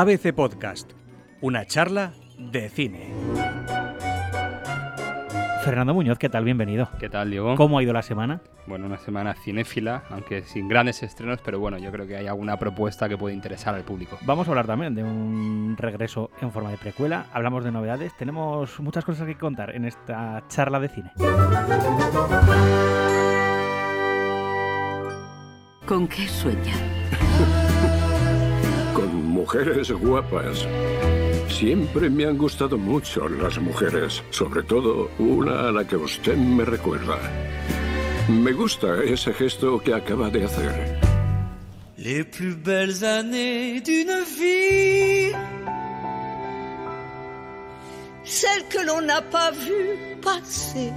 ABC Podcast, una charla de cine. Fernando Muñoz, ¿qué tal? Bienvenido. ¿Qué tal, Diego? ¿Cómo ha ido la semana? Bueno, una semana cinéfila, aunque sin grandes estrenos, pero bueno, yo creo que hay alguna propuesta que puede interesar al público. Vamos a hablar también de un regreso en forma de precuela, hablamos de novedades, tenemos muchas cosas que contar en esta charla de cine. ¿Con qué sueña? Con mujeres guapas. Siempre me han gustado mucho las mujeres, sobre todo una a la que usted me recuerda. Me gusta ese gesto que acaba de hacer. Les plus belles années d'une vie. Celles que l'on n'a pas vues passer.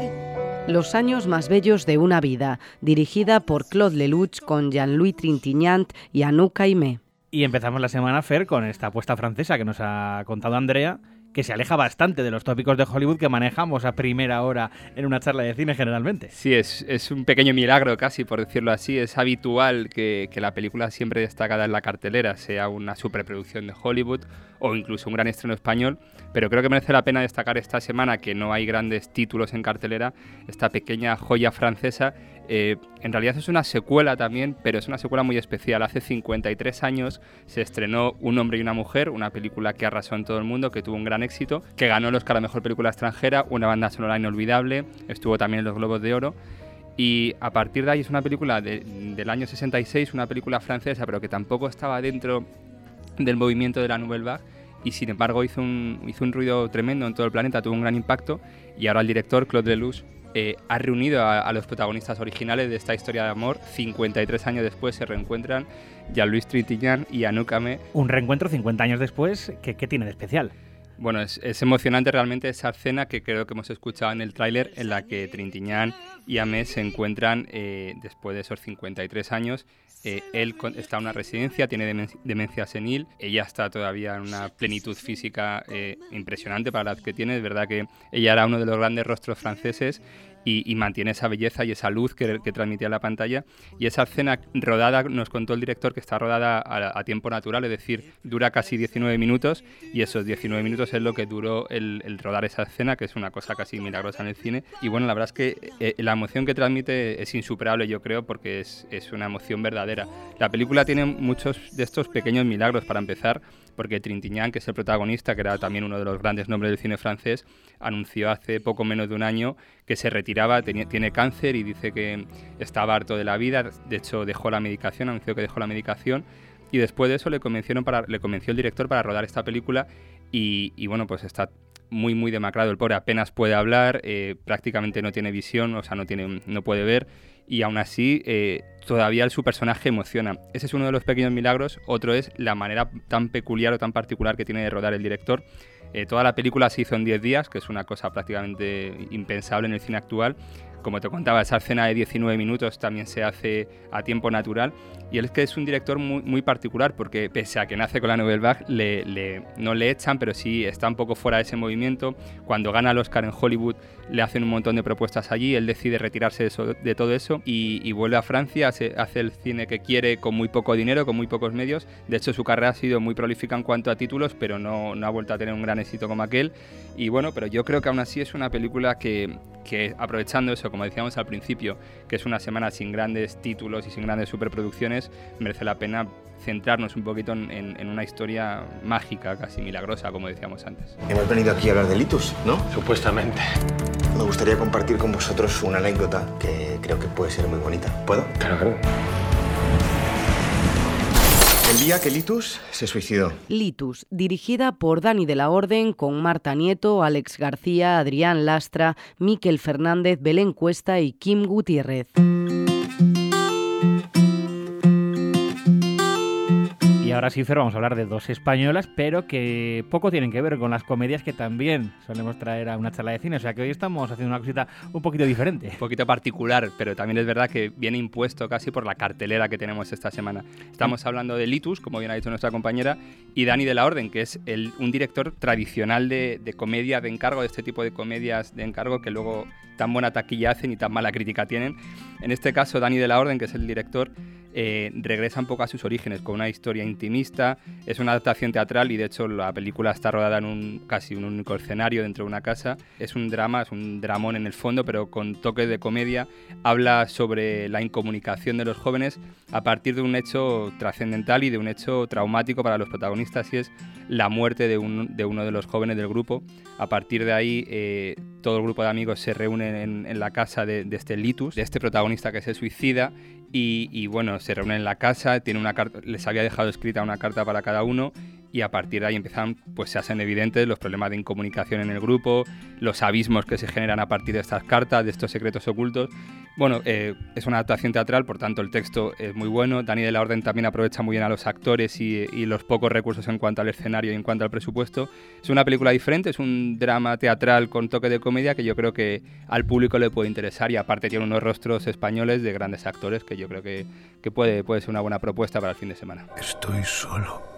Los años más bellos de una vida, dirigida por Claude Lelouch con Jean-Louis Trintignant y Anouk Caimé. Y empezamos la semana, Fer, con esta apuesta francesa que nos ha contado Andrea, que se aleja bastante de los tópicos de Hollywood que manejamos a primera hora en una charla de cine generalmente. Sí, es, un pequeño milagro casi, por decirlo así. Es habitual que, la película siempre destacada en la cartelera sea una superproducción de Hollywood o incluso un gran estreno español, pero creo que merece la pena destacar esta semana que no hay grandes títulos en cartelera, esta pequeña joya francesa. Eh, en realidad es una secuela también, pero es una secuela muy especial. Hace 53 años se estrenó Un hombre y una mujer, una película que arrasó en todo el mundo, que tuvo un gran éxito, que ganó el Oscar a Mejor Película Extranjera, una banda sonora inolvidable, estuvo también en los Globos de Oro. Y a partir de ahí es una película de, del año 66, una película francesa, pero que tampoco estaba dentro del movimiento de la Nouvelle Vague y sin embargo hizo un, hizo un ruido tremendo en todo el planeta, tuvo un gran impacto y ahora el director Claude Lelouch eh, ha reunido a, los protagonistas originales de esta historia de amor. 53 años después se reencuentran Jean-Louis Trintignant y Anouk Amé. Un reencuentro 50 años después, ¿qué, qué tiene de especial? Bueno, es, es, emocionante realmente esa escena que creo que hemos escuchado en el tráiler en la que Trintignant y Amé se encuentran eh, después de esos 53 años. Eh, él está en una residencia, tiene demen demencia senil, ella está todavía en una plenitud física eh, impresionante para la que tiene. Es verdad que ella era uno de los grandes rostros franceses y, y, mantiene esa belleza y esa luz que, que, transmitía la pantalla. Y esa escena rodada, nos contó el director que está rodada a, a, tiempo natural, es decir, dura casi 19 minutos y esos 19 minutos es lo que duró el, el, rodar esa escena, que es una cosa casi milagrosa en el cine. Y bueno, la verdad es que eh, la emoción que transmite es insuperable, yo creo, porque es, es una emoción verdadera. La película tiene muchos de estos pequeños milagros para empezar porque Trintignant, que es el protagonista, que era también uno de los grandes nombres del cine francés, anunció hace poco menos de un año que se retiraba, tiene cáncer y dice que estaba harto de la vida, de hecho dejó la medicación, anunció que dejó la medicación y después de eso le, convencieron para, le convenció el director para rodar esta película y bueno, pues está muy muy demacrado el pobre, apenas puede hablar, eh, prácticamente no tiene visión, o sea, no, tiene, no puede ver y aún así eh, todavía su personaje emociona. Ese es uno de los pequeños milagros. Otro es la manera tan peculiar o tan particular que tiene de rodar el director. Eh, toda la película se hizo en 10 días, que es una cosa prácticamente impensable en el cine actual. Como te contaba, esa escena de 19 minutos también se hace a tiempo natural. Y él es que es un director muy, muy particular porque pese a que nace con la Nouvelle Vague, le, le, no le echan, pero sí está un poco fuera de ese movimiento. Cuando gana el Oscar en Hollywood le hacen un montón de propuestas allí, él decide retirarse de, eso, de todo eso y, y, vuelve a Francia, hace, hace, el cine que quiere con muy poco dinero, con muy pocos medios. De hecho, su carrera ha sido muy prolífica en cuanto a títulos, pero no, no ha vuelto a tener un gran éxito como aquel. Y bueno, pero yo creo que aún así es una película que, que aprovechando eso, como decíamos al principio, que es una semana sin grandes títulos y sin grandes superproducciones, merece la pena centrarnos un poquito en, en, en, una historia mágica, casi milagrosa, como decíamos antes. Hemos venido aquí a hablar de Litus, ¿no? Supuestamente. Me gustaría compartir con vosotros una anécdota que creo que puede ser muy bonita. ¿Puedo? Claro, claro. El día que Litus se suicidó. Litus, dirigida por Dani de la Orden, con Marta Nieto, Alex García, Adrián Lastra, Miquel Fernández, Belén Cuesta y Kim Gutiérrez. Y ahora sí, Fer, vamos a hablar de dos españolas, pero que poco tienen que ver con las comedias que también solemos traer a una charla de cine. O sea que hoy estamos haciendo una cosita un poquito diferente. Un poquito particular, pero también es verdad que viene impuesto casi por la cartelera que tenemos esta semana. Estamos hablando de Litus, como bien ha dicho nuestra compañera, y Dani de la Orden, que es el, un director tradicional de, de comedia de encargo, de este tipo de comedias de encargo que luego tan buena taquilla hacen y tan mala crítica tienen. En este caso, Dani de la Orden, que es el director, eh, regresa un poco a sus orígenes con una historia intimista. Es una adaptación teatral y de hecho la película está rodada en un casi un único escenario dentro de una casa. Es un drama, es un dramón en el fondo, pero con toques de comedia. Habla sobre la incomunicación de los jóvenes a partir de un hecho trascendental y de un hecho traumático para los protagonistas y es la muerte de, uno de los jóvenes del grupo. A partir de ahí, eh, todo el grupo de amigos se reúne en, la casa de, de, este Litus, de este protagonista que se suicida, y, bueno, se reúnen en la casa, tiene una carta, les había dejado escrita una carta para cada uno y a partir de ahí empiezan, pues se hacen evidentes los problemas de incomunicación en el grupo, los abismos que se generan a partir de estas cartas, de estos secretos ocultos. Bueno, eh, es una adaptación teatral, por tanto el texto es muy bueno. Dani de la Orden también aprovecha muy bien a los actores y, los pocos recursos en cuanto al escenario y en cuanto al presupuesto. Es una película diferente, es un drama teatral con toque de comedia que yo creo que al público le puede interesar y aparte tiene unos rostros españoles de grandes actores que yo creo que, que puede, puede ser una buena propuesta para el fin de semana. Estoy solo.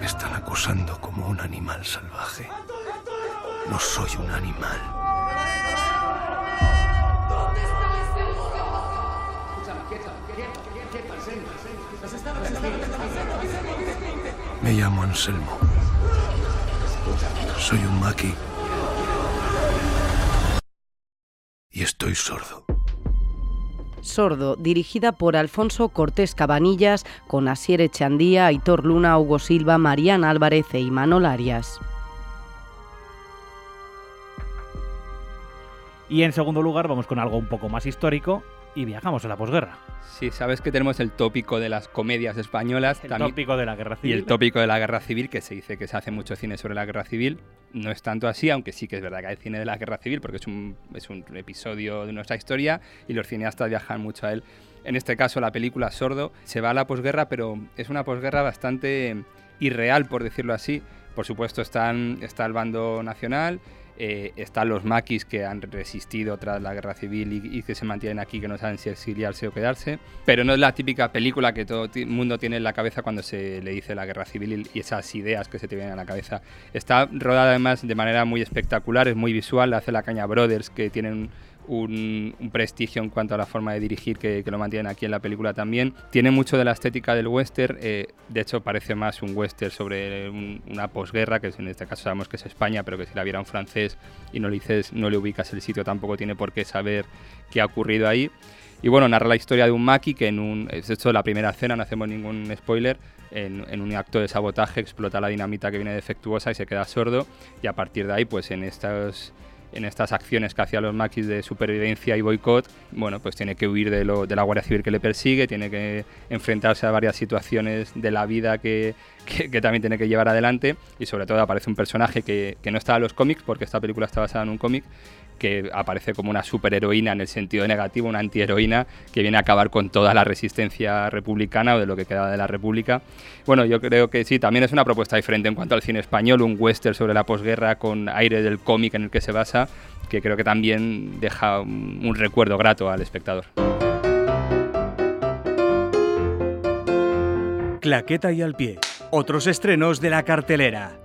Me están acosando como un animal salvaje. No soy un animal. Me llamo Anselmo. Soy un maqui. Y estoy sordo. Sordo, dirigida por Alfonso Cortés Cabanillas, con Asier Echandía, Aitor Luna, Hugo Silva, Mariana Álvarez e Imanol Arias. Y en segundo lugar vamos con algo un poco más histórico y viajamos a la posguerra. Sí, sabes que tenemos el tópico de las comedias españolas. El tópico de la guerra civil. Y el tópico de la guerra civil, que se dice que se hace mucho cine sobre la guerra civil. No es tanto así, aunque sí que es verdad que hay cine de la guerra civil, porque es un, es un episodio de nuestra historia y los cineastas viajan mucho a él. En este caso, la película Sordo se va a la posguerra, pero es una posguerra bastante irreal, por decirlo así. Por supuesto, están, está el bando nacional, eh, están los maquis que han resistido tras la guerra civil y, que se mantienen aquí, que no saben si exiliarse o quedarse. Pero no es la típica película que todo el mundo tiene en la cabeza cuando se le dice la guerra civil y esas ideas que se te vienen a la cabeza. Está rodada además de manera muy espectacular, es muy visual, hace la caña Brothers, que tienen un, prestigio en cuanto a la forma de dirigir que, lo mantienen aquí en la película también. Tiene mucho de la estética del western, eh, de hecho parece más un western sobre una posguerra, que en este caso sabemos que es España, pero que si la viera un francés y no le, dices, no le ubicas el sitio tampoco tiene por qué saber qué ha ocurrido ahí. Y bueno, narra la historia de un maqui que en un, es esto la primera escena, no hacemos ningún spoiler, en, en, un acto de sabotaje explota la dinamita que viene defectuosa y se queda sordo y a partir de ahí pues en estos en estas acciones que hacía los maquis de supervivencia y boicot, bueno, pues tiene que huir de, lo, de la Guardia Civil que le persigue, tiene que enfrentarse a varias situaciones de la vida que, que, también tiene que llevar adelante. Y sobre todo aparece un personaje que, que no estaba en los cómics, porque esta película está basada en un cómic, que aparece como una superheroína en el sentido negativo, una antiheroína que viene a acabar con toda la resistencia republicana o de lo que queda de la República. Bueno, yo creo que sí, también es una propuesta diferente en cuanto al cine español, un western sobre la posguerra con aire del cómic en el que se basa, que creo que también deja un recuerdo grato al espectador. Claqueta y al pie. Otros estrenos de la cartelera.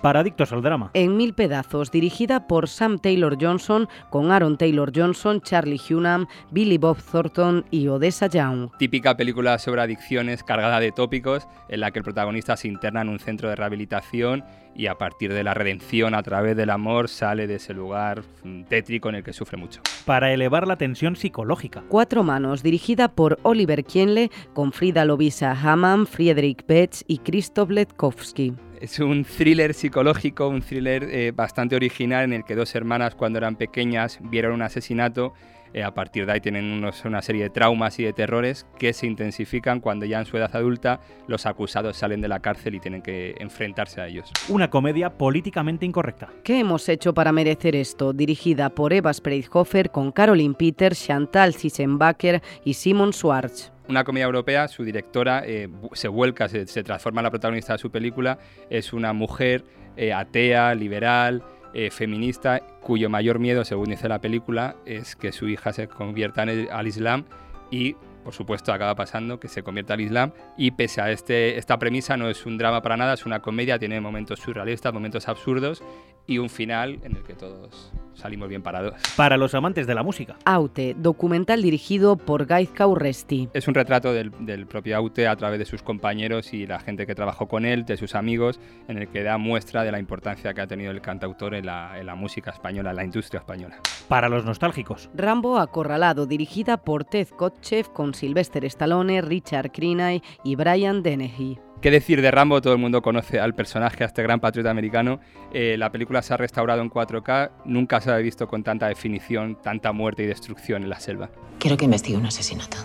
Para adictos al drama. En mil pedazos, dirigida por Sam Taylor Johnson, con Aaron Taylor Johnson, Charlie Hunnam, Billy Bob Thornton y Odessa Young. Típica película sobre adicciones cargada de tópicos, en la que el protagonista se interna en un centro de rehabilitación y a partir de la redención a través del amor sale de ese lugar tétrico en el que sufre mucho. Para elevar la tensión psicológica. Cuatro manos, dirigida por Oliver Kienle, con Frida Lovisa Hammam, Friedrich Betz y Krzysztof Letkowski. Es un thriller psicológico, un thriller eh, bastante original en el que dos hermanas cuando eran pequeñas vieron un asesinato. Eh, a partir de ahí tienen una serie de traumas y de terrores que se intensifican cuando ya en su edad adulta los acusados salen de la cárcel y tienen que enfrentarse a ellos. Una comedia políticamente incorrecta. ¿Qué hemos hecho para merecer esto? Dirigida por Eva Spreithofer con Caroline Peters, Chantal Sissenbacher y Simon Schwartz una comedia europea, su directora eh, se vuelca, se, transforma en la protagonista de su película, es una mujer eh, atea, liberal, eh, feminista, cuyo mayor miedo, según dice la película, es que su hija se convierta al Islam y por supuesto acaba pasando que se convierte al Islam. Y pese a este, esta premisa no es un drama para nada, es una comedia, tiene momentos surrealistas, momentos absurdos y un final en el que todos salimos bien parados. Para los amantes de la música. Aute, documental dirigido por Gaizka Urresti. Es un retrato del, del, propio Aute a través de sus compañeros y la gente que trabajó con él, de sus amigos, en el que da muestra de la importancia que ha tenido el cantautor en la, en la música española, en la industria española. Para los nostálgicos. Rambo Acorralado, dirigida por Ted Kotcheff con Sylvester Stallone, Richard Crenay y Brian Dennehy. ¿Qué decir de Rambo? Todo el mundo conoce al personaje, a este gran patriota americano. Eh, la película se ha restaurado en 4K, nunca se ha visto con tanta definición, tanta muerte y destrucción en la selva. Quiero que investigue un asesinato.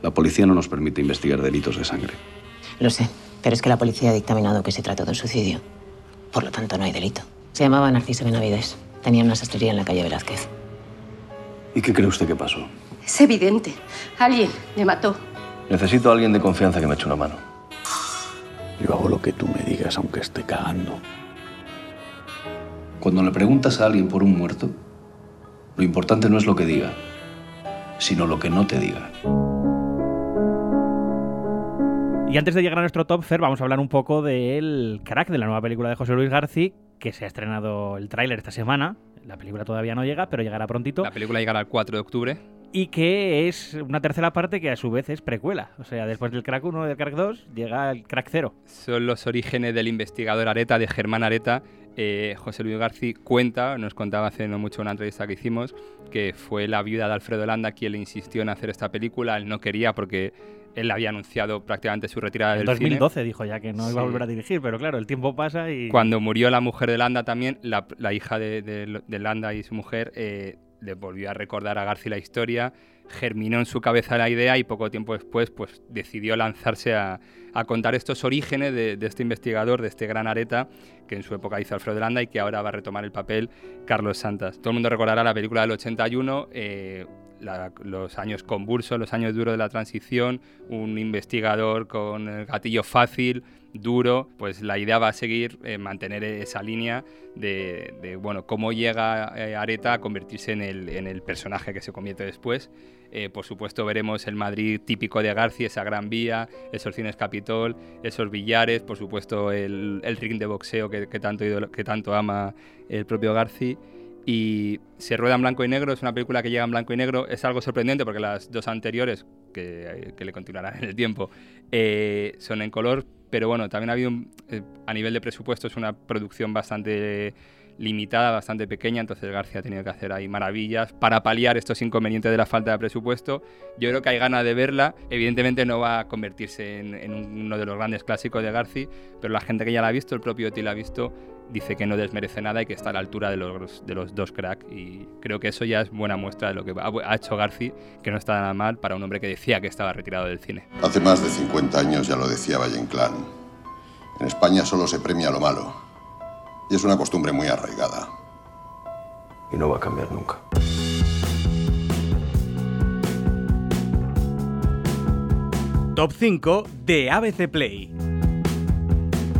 La policía no nos permite investigar delitos de sangre. Lo sé, pero es que la policía ha dictaminado que se trató de un suicidio. Por lo tanto, no hay delito. Se llamaba Narciso Benavides. Tenía una sastrería en la calle Velázquez. ¿Y qué cree usted que pasó? Es evidente. Alguien le mató. Necesito a alguien de confianza que me eche una mano. Yo hago lo que tú me digas, aunque esté cagando. Cuando le preguntas a alguien por un muerto, lo importante no es lo que diga, sino lo que no te diga. Y antes de llegar a nuestro top, Fer, vamos a hablar un poco del crack de la nueva película de José Luis García, que se ha estrenado el tráiler esta semana. La película todavía no llega, pero llegará prontito. La película llegará el 4 de octubre y que es una tercera parte que a su vez es precuela. O sea, después del Crack 1 y del Crack 2 llega el Crack 0. Son los orígenes del investigador Areta, de Germán Areta. Eh, José Luis García cuenta, nos contaba hace no mucho una entrevista que hicimos, que fue la viuda de Alfredo Landa quien le insistió en hacer esta película. Él no quería porque él había anunciado prácticamente su retirada del 2012 dijo ya que no iba a volver a dirigir, pero claro, el tiempo pasa y... Cuando murió la mujer de Landa también, la, la hija de, de, de, Landa y su mujer... Eh, le volvió a recordar a García la historia, germinó en su cabeza la idea y poco tiempo después pues, decidió lanzarse a, contar estos orígenes de, de, este investigador, de este gran areta que en su época hizo Alfredo Landa y que ahora va a retomar el papel Carlos Santas. Todo el mundo recordará la película del 81, eh, la, los años convulsos, los años duros de la transición, un investigador con el gatillo fácil, duro, pues la idea va a seguir eh, mantener esa línea de, bueno, cómo llega eh, Areta a convertirse en el, en el, personaje que se convierte después. Eh, por supuesto veremos el Madrid típico de García, esa gran vía, esos cines Capitol, esos billares, por supuesto el, el ring de boxeo que, que, tanto, que tanto ama el propio García y se rueda en blanco y negro, es una película que llega en blanco y negro, es algo sorprendente porque las dos anteriores, que, que le continuarán en el tiempo, eh, son en color, pero bueno, también ha habido, un, eh, a nivel de presupuesto, es una producción bastante limitada, bastante pequeña, entonces García ha tenido que hacer ahí maravillas para paliar estos inconvenientes de la falta de presupuesto. Yo creo que hay ganas de verla, evidentemente no va a convertirse en, uno de los grandes clásicos de García, pero la gente que ya la ha visto, el propio Oti la ha visto, dice que no desmerece nada y que está a la altura de los, de los dos cracks. Y creo que eso ya es buena muestra de lo que ha hecho Garci, que no está nada mal para un hombre que decía que estaba retirado del cine. Hace más de 50 años ya lo decía Valle Inclán. En España solo se premia lo malo. Y es una costumbre muy arraigada. Y no va a cambiar nunca. Top 5 de ABC Play.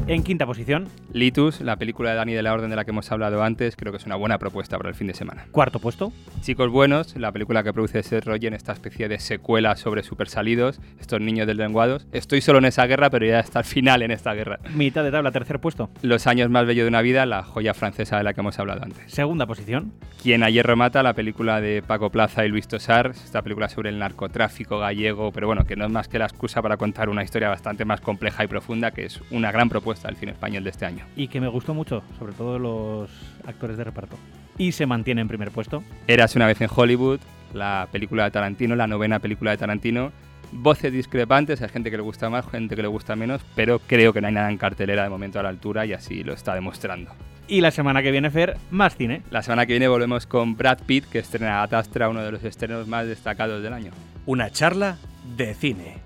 En quinta posición, Litus, la película de Dani de la Orden de la que hemos hablado antes, creo que es una buena propuesta para el fin de semana. Cuarto puesto. Chicos Buenos, la película que produce Seth Rogen, esta especie de secuela sobre super salidos, estos niños deslenguados. Estoy solo en esa guerra, pero ya está al final en esta guerra. Mitad de tabla, tercer puesto. Los años más bellos de una vida, la joya francesa de la que hemos hablado antes. Segunda posición. Quien ayer remata, la película de Paco Plaza y Luis Tosar, esta película sobre el narcotráfico gallego, pero bueno, que no es más que la excusa para contar una historia bastante más compleja y profunda, que es una gran propuesta del cine español de este año. Y que me gustó mucho, sobre todo los actores de reparto. Y se mantiene en primer puesto. Eras una vez en Hollywood, la película de Tarantino, la novena película de Tarantino. Voces discrepantes, hay gente que le gusta más, gente que le gusta menos, pero creo que no hay nada en cartelera de momento a la altura y así lo está demostrando. Y la semana que viene, Fer, más cine. La semana que viene volvemos con Brad Pitt, que estrena Atastra, uno de los estrenos más destacados del año. Una charla de cine.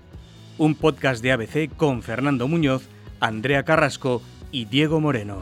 Un podcast de ABC con Fernando Muñoz, Andrea Carrasco y Diego Moreno.